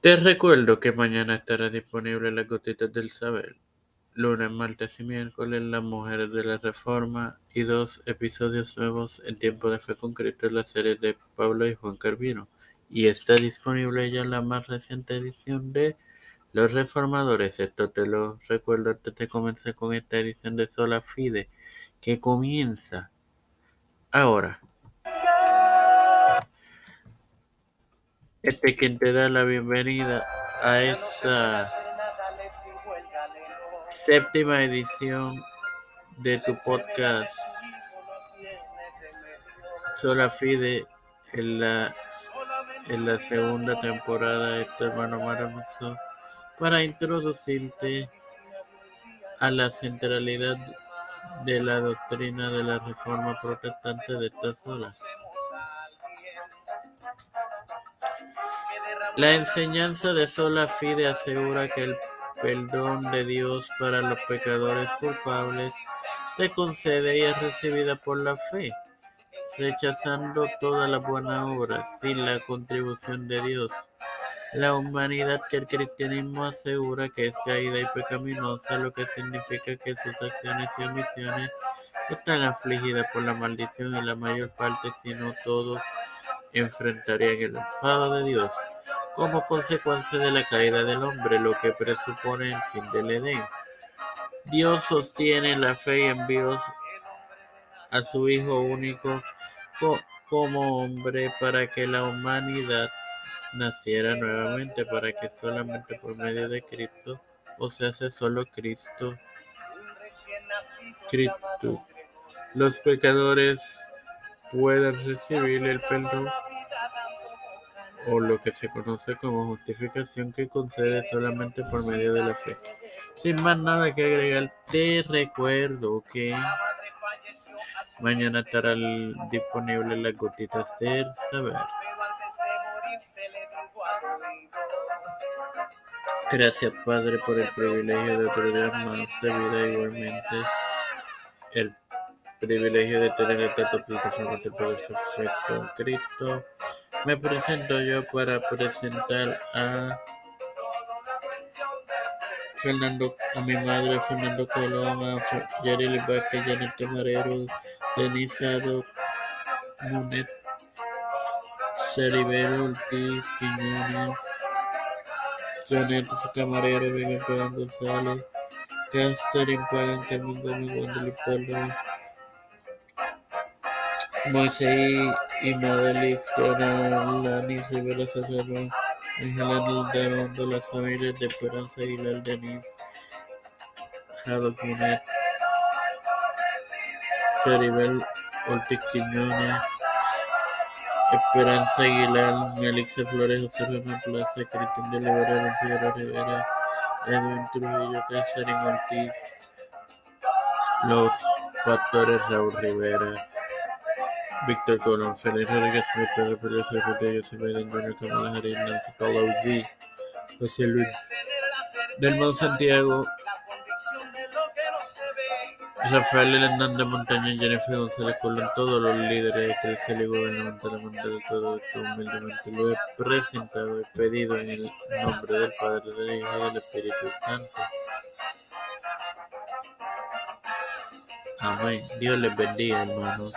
Te recuerdo que mañana estará disponible Las Gotitas del Saber, lunes, martes y miércoles Las Mujeres de la Reforma y dos episodios nuevos en Tiempo de Fe con Cristo en la serie de Pablo y Juan Carvino. Y está disponible ya la más reciente edición de Los Reformadores. Esto te lo recuerdo antes de comenzar con esta edición de Sola Fide, que comienza ahora. Este quien te da la bienvenida a esta séptima edición de tu podcast Sola Fide en la, en la segunda temporada de tu hermano maravilloso para introducirte a la centralidad de la doctrina de la reforma protestante de esta sola. La enseñanza de sola fide asegura que el perdón de Dios para los pecadores culpables se concede y es recibida por la fe, rechazando toda la buena obra sin la contribución de Dios. La humanidad que el cristianismo asegura que es caída y pecaminosa, lo que significa que sus acciones y omisiones están afligidas por la maldición y la mayor parte, si no todos, enfrentarían el enfado de Dios como consecuencia de la caída del hombre, lo que presupone el fin del Edén. Dios sostiene la fe y envió a su Hijo único como hombre para que la humanidad naciera nuevamente, para que solamente por medio de Cristo, o sea, hace solo Cristo, Cristo, los pecadores puedan recibir el perdón o lo que se conoce como justificación que concede solamente por medio de la fe. Sin más nada que agregar, te recuerdo que mañana estará disponible las gotitas del saber. Gracias Padre por el privilegio de otorgar más de vida igualmente el privilegio de tener esta plataforma de poder ser con Cristo me presento yo para presentar a Fernando, a mi madre Fernando Colón, a Yareli Vázquez, Janet Camarero, Denis Jado, Munet, Ceribero Ortiz, Quiñones, Janet Camarero, Miguel Pagan González, Catherine Pagan, Carmen Gómez, Polo, Moisés y Madeline Lani Rivera Serrano, Ángela Redondo, las familias de Esperanza Aguilar, Denise. Jado Cunet, Ceribel Ortiz Quiñones, Esperanza Aguilar, Melissa Flores, José Ramón Plaza, Cristian de Olivera, Figueroa Rivera, Edwin Trujillo, Catherine Ortiz, los pastores Raúl Rivera, Víctor Colón, Félix Rodríguez Smith, Pedro Pérez, José Biden, Junior Kamala Harris, Nancy José Luis del Santiago, Rafael Hernández Montaña, Jennifer González Colón, todos los líderes eclesiales y gubernamentales de todo esto humildemente lo he presentado, he pedido en el nombre del Padre, del Hijo y del Espíritu Santo. Amén. Dios les bendiga, hermanos.